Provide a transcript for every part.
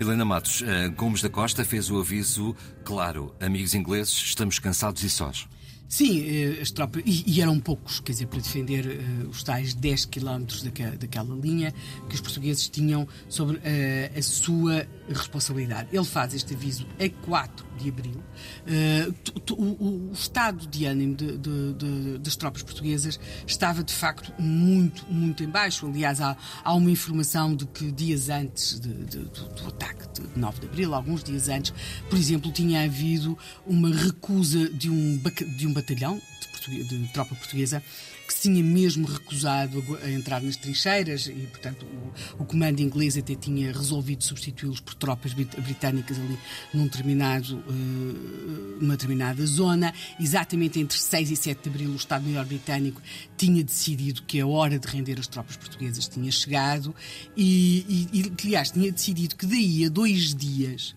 Helena Matos, uh, Gomes da Costa fez o aviso claro: amigos ingleses, estamos cansados e sós. Sim, eh, as tropas, e, eram poucos, quer dizer, para defender uh, os tais 10 quilómetros daquela, daquela linha que os portugueses tinham sobre uh, a sua responsabilidade. Ele faz este aviso a 4 de abril. Uh, o, o, estado de ânimo de, de, de, das tropas portuguesas estava, de facto, muito, muito em baixo. Aliás, há, há uma informação de que dias antes do, do ataque de 9 de abril, alguns dias antes, por exemplo, tinha havido uma recusa de um, de um batalhão de, de tropa portuguesa que se tinha mesmo recusado a, entrar nas trincheiras e, portanto, o, o comando inglês até tinha resolvido substituí-los por tropas britânicas ali num determinado, uh, numa determinada zona. Exatamente entre 6 e 7 de abril, o Estado-Maior britânico tinha decidido que a hora de render as tropas portuguesas tinha chegado e, e, e aliás, tinha decidido que daí a dois dias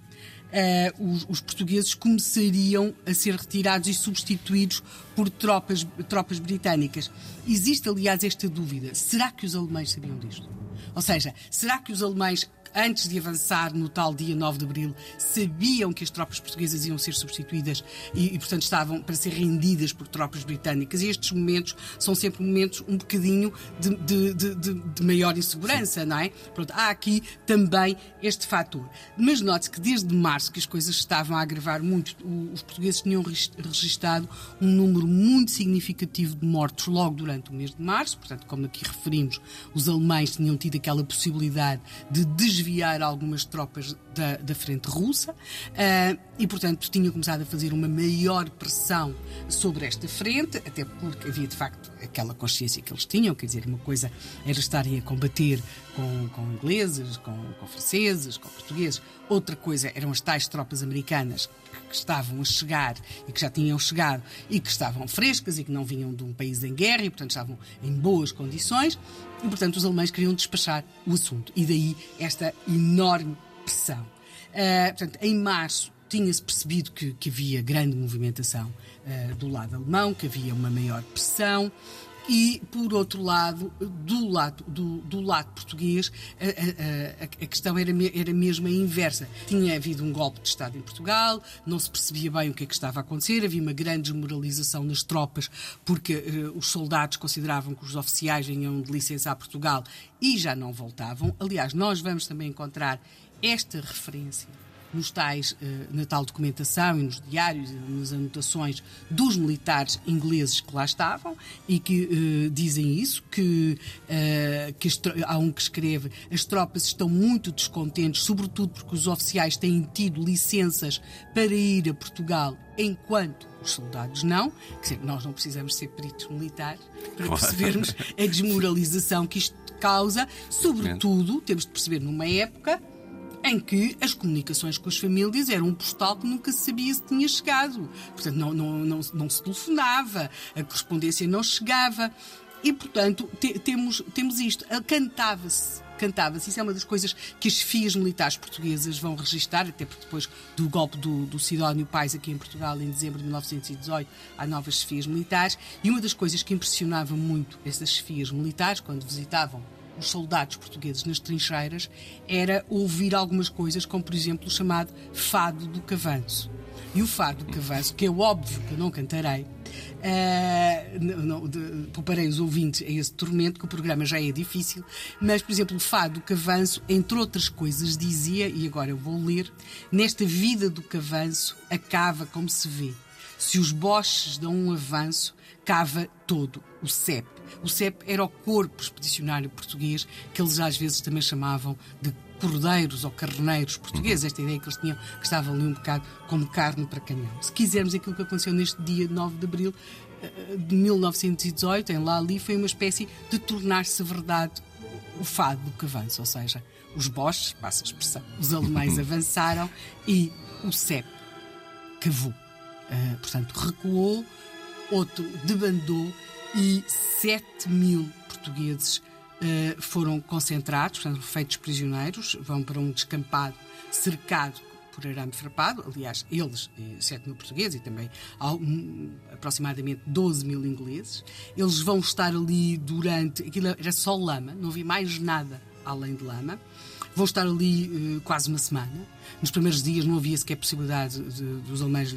uh, os, os, portugueses começariam a ser retirados e substituídos por tropas, tropas britânicas. Existe, aliás, esta dúvida: será que os alemães sabiam disto? Ou seja, será que os alemães antes de avançar no tal dia 9 de abril, sabiam que as tropas portuguesas iam ser substituídas e, e, portanto, estavam para ser rendidas por tropas britânicas. E estes momentos são sempre momentos um bocadinho de, de, de, de maior insegurança, Sim. não é? Pronto, há aqui também este fator. Mas note-se que desde março que as coisas estavam a agravar muito, os portugueses tinham registado um número muito significativo de mortos logo durante o mês de março, portanto, como aqui referimos, os alemães tinham tido aquela possibilidade de desviar desviar algumas tropas da, da frente russa uh, e, portanto, tinha começado a fazer uma maior pressão sobre esta frente, até porque havia de facto aquela consciência que eles tinham, quer dizer, uma coisa era estarem a combater com, com ingleses, com, com franceses, com portugueses, outra coisa eram as tais tropas americanas que estavam a chegar e que já tinham chegado e que estavam frescas e que não vinham de um país em guerra e, portanto, estavam em boas condições. E, portanto, os alemães queriam despachar o assunto. E daí esta enorme pressão. Uh, portanto, em março tinha-se percebido que, que, havia grande movimentação uh, do lado alemão, que havia uma maior pressão. E, por outro lado, do lado, do, do lado português, a, a, a, questão era, era mesmo a inversa. Tinha havido um golpe de Estado em Portugal, não se percebia bem o que é que estava a acontecer, havia uma grande desmoralização nas tropas, porque uh, os soldados consideravam que os oficiais vinham de licença a Portugal e já não voltavam. Aliás, nós vamos também encontrar esta referência nos tais, eh, na tal documentação e nos diários e nas anotações dos militares ingleses que lá estavam e que uh, dizem isso, que, uh, que há um que escreve as tropas estão muito descontentes, sobretudo porque os oficiais têm tido licenças para ir a Portugal enquanto os soldados não, quer dizer, nós não precisamos ser peritos militares para percebermos a desmoralização que isto causa, sobretudo, temos de perceber numa época em que as comunicações com as famílias eram um postal que nunca se sabia se tinha chegado. Portanto, não, não, não, não se telefonava, a correspondência não chegava. E, portanto, te, temos, temos isto. Cantava-se cantava-se. Isso é uma das coisas que as FIAs militares portuguesas vão registar, até porque depois do golpe do, do Sidónio Pais aqui em Portugal, em dezembro de 1918, há novas FIAs militares. E uma das coisas que impressionava muito essas FIAs militares, quando visitavam os soldados portugueses nas trincheiras era ouvir algumas coisas, como por exemplo o chamado Fado do Cavanço. E o Fado do Cavanço, que é óbvio que eu não cantarei, uh, não, de, os ouvintes a esse tormento, que o programa já é difícil, mas, por exemplo, o Fado do Cavanço, entre outras coisas, dizia, e agora eu vou ler, nesta vida do Cavanço acaba como se vê. Se os boches dão um avanço, cava todo o CEP. O CEP era o Corpo Expedicionário Português, que eles às vezes também chamavam de cordeiros ou carneiros portugueses, esta ideia que eles tinham, que estavam ali um bocado como carne para canhão. Se quisermos aquilo que aconteceu neste dia 9 de abril eh, de 1918, em Lali, foi uma espécie de tornar-se verdade o fado do que avança, ou seja, os boches, passa a expressão, os alemães avançaram e o CEP cavou. Uh, portanto, recuou, outro debandou e 7 mil portugueses uh, foram concentrados, portanto, feitos prisioneiros, vão para um descampado cercado por arame farpado, aliás, eles, 7 mil portugueses e também um, aproximadamente 12 mil ingleses. Eles vão estar ali durante. Aquilo era só lama, não havia mais nada além de lama. Vão estar ali uh, quase uma semana. Nos primeiros dias não havia sequer possibilidade de, dos alemães,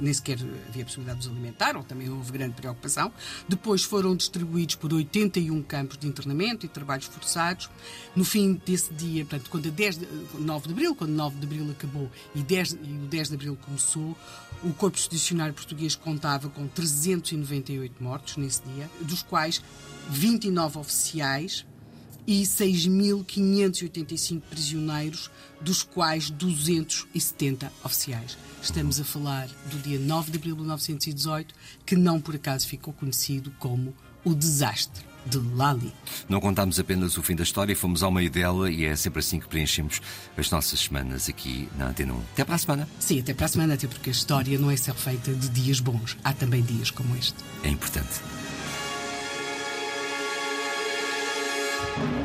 nem sequer havia possibilidade de os alimentar, ou também houve grande preocupação. Depois foram distribuídos por 81 campos de internamento e trabalhos forçados. No fim desse dia, portanto, quando a 10 de, 9 de abril, quando 9 de abril acabou e, 10, e o 10 de abril começou, o Corpo Expedicionário Português contava com 398 mortos nesse dia, dos quais 29 oficiais e 6.585 prisioneiros, dos quais 270 oficiais. Estamos a falar do dia 9 de abril de 1918, que não por acaso ficou conhecido como o desastre de Lali. Não contámos apenas o fim da história, fomos ao meio dela e é sempre assim que preenchemos as nossas semanas aqui na Antena 1. Até para a semana. Sim, até para a semana, até porque a história não é só feita de dias bons, há também dias como este. É importante. Thank you.